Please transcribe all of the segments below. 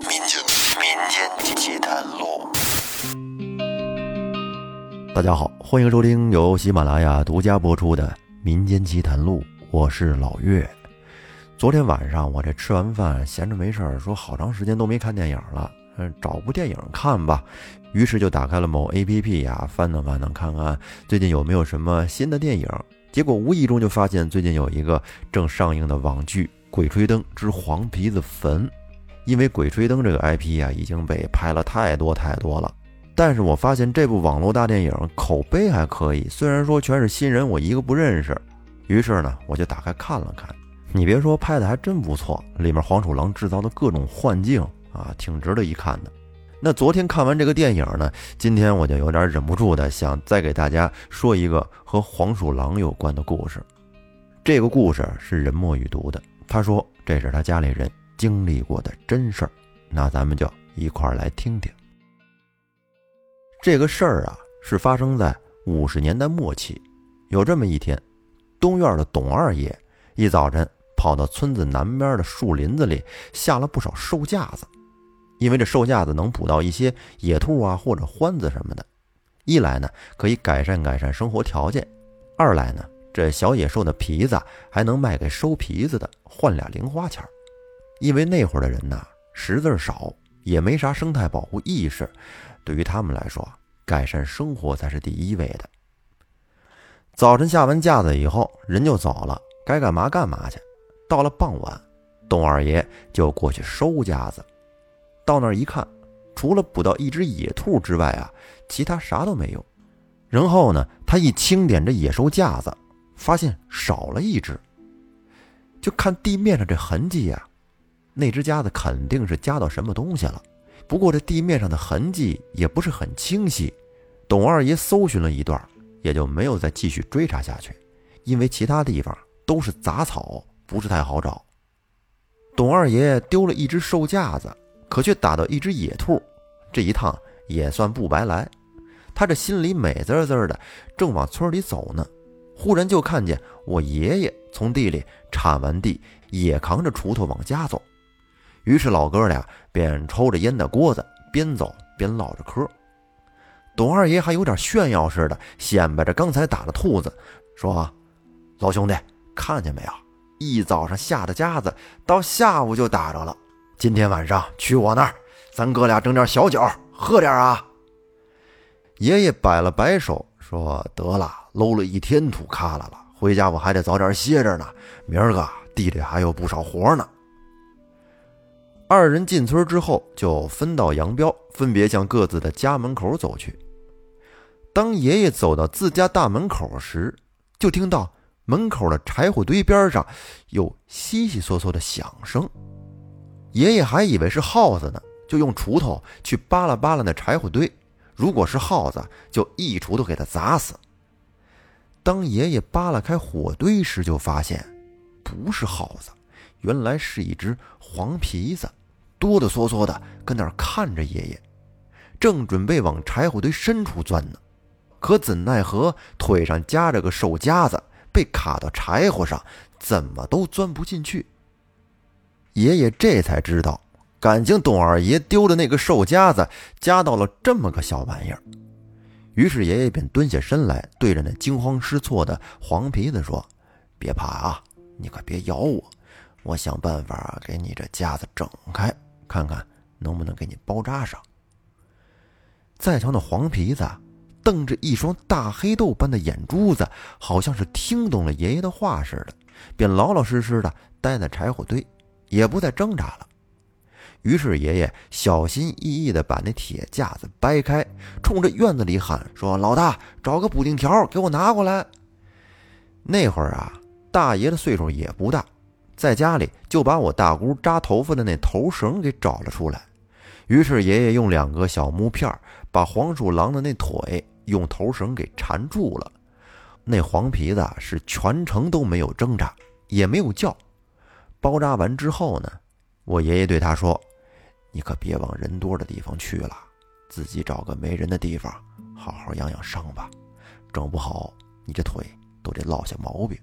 民间民间奇谈录。大家好，欢迎收听由喜马拉雅独家播出的《民间奇谈录》，我是老岳。昨天晚上我这吃完饭闲着没事儿，说好长时间都没看电影了，嗯，找部电影看吧。于是就打开了某 APP 呀，翻腾翻腾，看看最近有没有什么新的电影。结果无意中就发现最近有一个正上映的网剧《鬼吹灯之黄皮子坟》。因为《鬼吹灯》这个 IP 啊已经被拍了太多太多了，但是我发现这部网络大电影口碑还可以，虽然说全是新人，我一个不认识。于是呢，我就打开看了看。你别说，拍的还真不错，里面黄鼠狼制造的各种幻境啊，挺值得一看的。那昨天看完这个电影呢，今天我就有点忍不住的想再给大家说一个和黄鼠狼有关的故事。这个故事是任墨雨读的，他说这是他家里人经历过的真事儿。那咱们就一块儿来听听。这个事儿啊，是发生在五十年代末期。有这么一天，东院的董二爷一早晨。跑到村子南边的树林子里下了不少兽架子，因为这兽架子能捕到一些野兔啊或者獾子什么的。一来呢可以改善改善生活条件，二来呢这小野兽的皮子还能卖给收皮子的换俩零花钱因为那会儿的人呐识字少，也没啥生态保护意识，对于他们来说，改善生活才是第一位的。早晨下完架子以后，人就走了，该干嘛干嘛去。到了傍晚，董二爷就过去收架子。到那儿一看，除了捕到一只野兔之外啊，其他啥都没有。然后呢，他一清点这野兽架子，发现少了一只。就看地面上这痕迹呀，那只夹子肯定是夹到什么东西了。不过这地面上的痕迹也不是很清晰。董二爷搜寻了一段，也就没有再继续追查下去，因为其他地方都是杂草。不是太好找。董二爷丢了一只兽架子，可却打到一只野兔，这一趟也算不白来。他这心里美滋滋的，正往村里走呢，忽然就看见我爷爷从地里铲完地，也扛着锄头往家走。于是老哥俩便抽着烟的锅子，边走边唠着嗑。董二爷还有点炫耀似的，显摆着刚才打的兔子，说：“老兄弟，看见没有？”一早上下的夹子，到下午就打着了。今天晚上去我那儿，咱哥俩整点小酒，喝点啊。爷爷摆了摆手，说：“得了，搂了一天土卡了了，回家我还得早点歇着呢。明儿个地里还有不少活呢。”二人进村之后，就分道扬镳，分别向各自的家门口走去。当爷爷走到自家大门口时，就听到。门口的柴火堆边上有悉悉嗦嗦的响声，爷爷还以为是耗子呢，就用锄头去扒拉扒拉那柴火堆。如果是耗子，就一锄头给它砸死。当爷爷扒拉开火堆时，就发现不是耗子，原来是一只黄皮子，哆哆嗦嗦的跟那儿看着爷爷，正准备往柴火堆深处钻呢，可怎奈何腿上夹着个手夹子。被卡到柴火上，怎么都钻不进去。爷爷这才知道，感情董二爷丢的那个兽夹子夹到了这么个小玩意儿。于是爷爷便蹲下身来，对着那惊慌失措的黄皮子说：“别怕啊，你可别咬我，我想办法给你这夹子整开，看看能不能给你包扎上。”再瞧那黄皮子。瞪着一双大黑豆般的眼珠子，好像是听懂了爷爷的话似的，便老老实实的待在柴火堆，也不再挣扎了。于是爷爷小心翼翼地把那铁架子掰开，冲着院子里喊说：“老大，找个补丁条给我拿过来。”那会儿啊，大爷的岁数也不大，在家里就把我大姑扎头发的那头绳给找了出来。于是爷爷用两个小木片把黄鼠狼的那腿。用头绳给缠住了，那黄皮子是全程都没有挣扎，也没有叫。包扎完之后呢，我爷爷对他说：“你可别往人多的地方去了，自己找个没人的地方，好好养养伤吧。整不好，你这腿都得落下毛病。”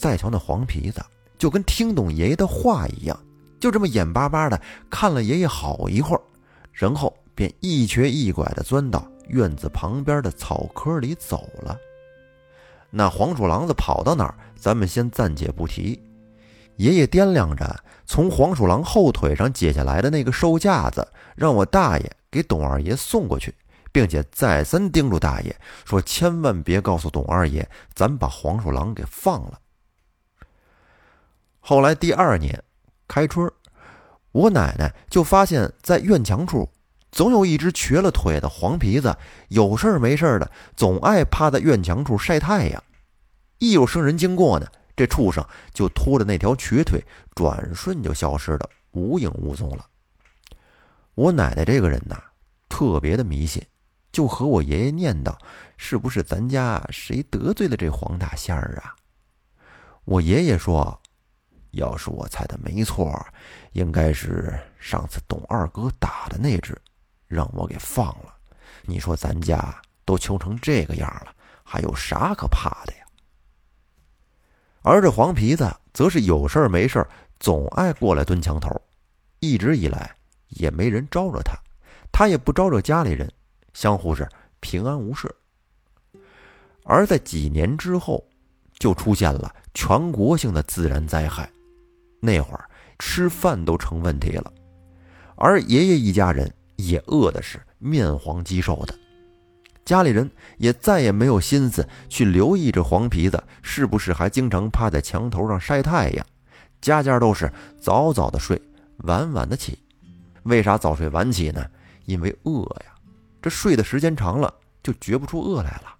再瞧那黄皮子，就跟听懂爷爷的话一样，就这么眼巴巴的看了爷爷好一会儿，然后便一瘸一拐的钻到院子旁边的草窠里走了。那黄鼠狼子跑到哪儿，咱们先暂且不提。爷爷掂量着从黄鼠狼后腿上解下来的那个兽架子，让我大爷给董二爷送过去，并且再三叮嘱大爷说：“千万别告诉董二爷，咱把黄鼠狼给放了。”后来第二年开春，我奶奶就发现，在院墙处总有一只瘸了腿的黄皮子，有事没事的总爱趴在院墙处晒太阳。一有生人经过呢。这畜生就拖着那条瘸腿，转瞬就消失的无影无踪了。我奶奶这个人呐，特别的迷信，就和我爷爷念叨：“是不是咱家谁得罪了这黄大仙儿啊？”我爷爷说：“要是我猜的没错，应该是上次董二哥打的那只，让我给放了。你说咱家都穷成这个样了，还有啥可怕的呀？”而这黄皮子则是有事没事总爱过来蹲墙头，一直以来也没人招惹他，他也不招惹家里人，相互是平安无事。而在几年之后，就出现了全国性的自然灾害，那会儿吃饭都成问题了，而爷爷一家人也饿的是面黄肌瘦的。家里人也再也没有心思去留意这黄皮子是不是还经常趴在墙头上晒太阳，家家都是早早的睡，晚晚的起。为啥早睡晚起呢？因为饿呀，这睡的时间长了就觉不出饿来了。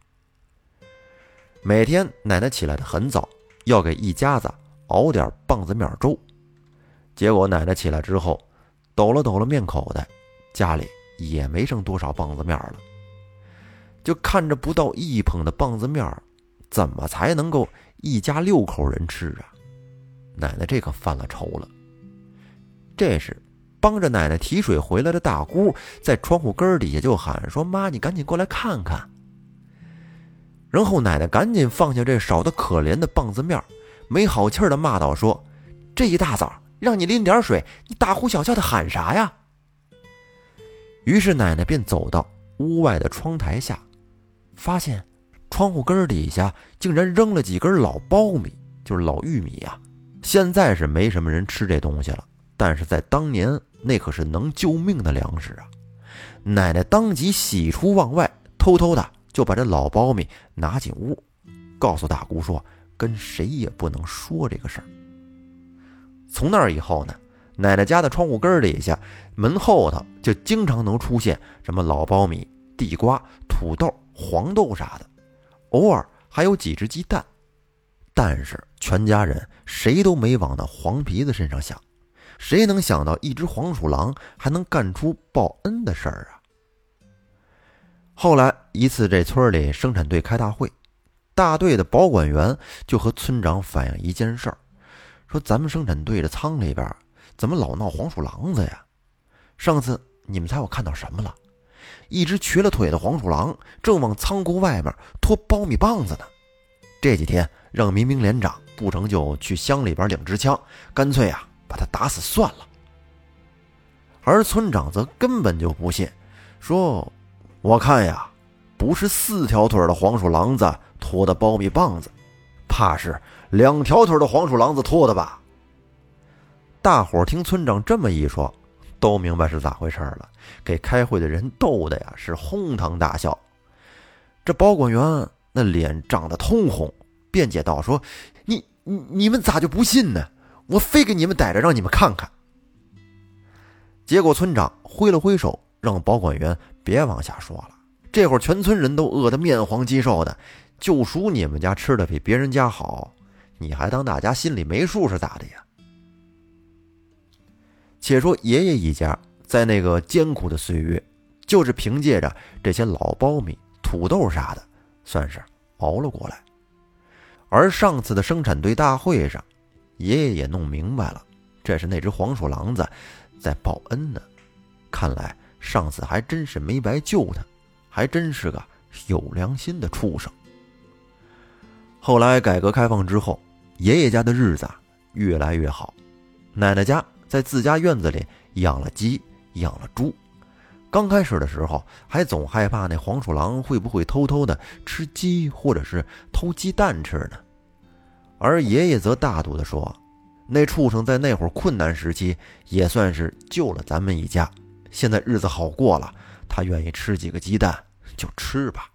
每天奶奶起来的很早，要给一家子熬点棒子面粥。结果奶奶起来之后，抖了抖了面口袋，家里也没剩多少棒子面了。就看着不到一捧的棒子面怎么才能够一家六口人吃啊？奶奶这可犯了愁了。这时，帮着奶奶提水回来的大姑在窗户根底下就喊说：“妈，你赶紧过来看看。”然后奶奶赶紧放下这少得可怜的棒子面没好气儿的骂道：“说这一大早让你拎点水，你大呼小叫的喊啥呀？”于是奶奶便走到屋外的窗台下。发现窗户根底下竟然扔了几根老苞米，就是老玉米呀。现在是没什么人吃这东西了，但是在当年那可是能救命的粮食啊！奶奶当即喜出望外，偷偷的就把这老苞米拿进屋，告诉大姑说：“跟谁也不能说这个事儿。”从那儿以后呢，奶奶家的窗户根底下、门后头就经常能出现什么老苞米、地瓜、土豆。黄豆啥的，偶尔还有几只鸡蛋，但是全家人谁都没往那黄皮子身上想，谁能想到一只黄鼠狼还能干出报恩的事儿啊？后来一次，这村里生产队开大会，大队的保管员就和村长反映一件事儿，说咱们生产队的仓里边怎么老闹黄鼠狼子呀？上次你们猜我看到什么了？一只瘸了腿的黄鼠狼正往仓库外面拖苞米棒子呢。这几天让民兵连长不成就去乡里边领支枪，干脆啊把他打死算了。而村长则根本就不信，说：“我看呀，不是四条腿的黄鼠狼子拖的苞米棒子，怕是两条腿的黄鼠狼子拖的吧？”大伙听村长这么一说。都明白是咋回事了，给开会的人逗的呀是哄堂大笑。这保管员那脸涨得通红，辩解道：“说你你你们咋就不信呢？我非给你们逮着，让你们看看。”结果村长挥了挥手，让保管员别往下说了。这会儿全村人都饿得面黄肌瘦的，就属你们家吃的比别人家好，你还当大家心里没数是咋的呀？且说爷爷一家在那个艰苦的岁月，就是凭借着这些老苞米、土豆啥的，算是熬了过来。而上次的生产队大会上，爷爷也弄明白了，这是那只黄鼠狼子在报恩呢。看来上次还真是没白救他，还真是个有良心的畜生。后来改革开放之后，爷爷家的日子越来越好，奶奶家。在自家院子里养了鸡，养了猪。刚开始的时候，还总害怕那黄鼠狼会不会偷偷的吃鸡，或者是偷鸡蛋吃呢？而爷爷则大度地说：“那畜生在那会儿困难时期，也算是救了咱们一家。现在日子好过了，他愿意吃几个鸡蛋就吃吧。”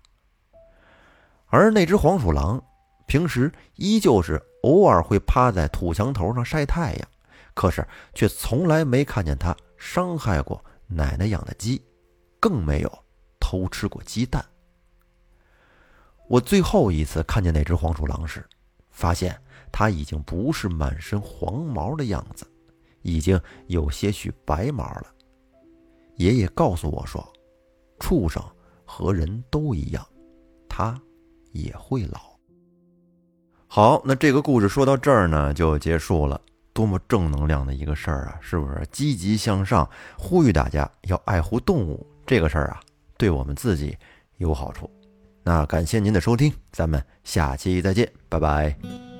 而那只黄鼠狼，平时依旧是偶尔会趴在土墙头上晒太阳，可是却从来没看见它伤害过。奶奶养的鸡，更没有偷吃过鸡蛋。我最后一次看见那只黄鼠狼时，发现它已经不是满身黄毛的样子，已经有些许白毛了。爷爷告诉我说：“畜生和人都一样，它也会老。”好，那这个故事说到这儿呢，就结束了。多么正能量的一个事儿啊！是不是积极向上？呼吁大家要爱护动物，这个事儿啊，对我们自己有好处。那感谢您的收听，咱们下期再见，拜拜。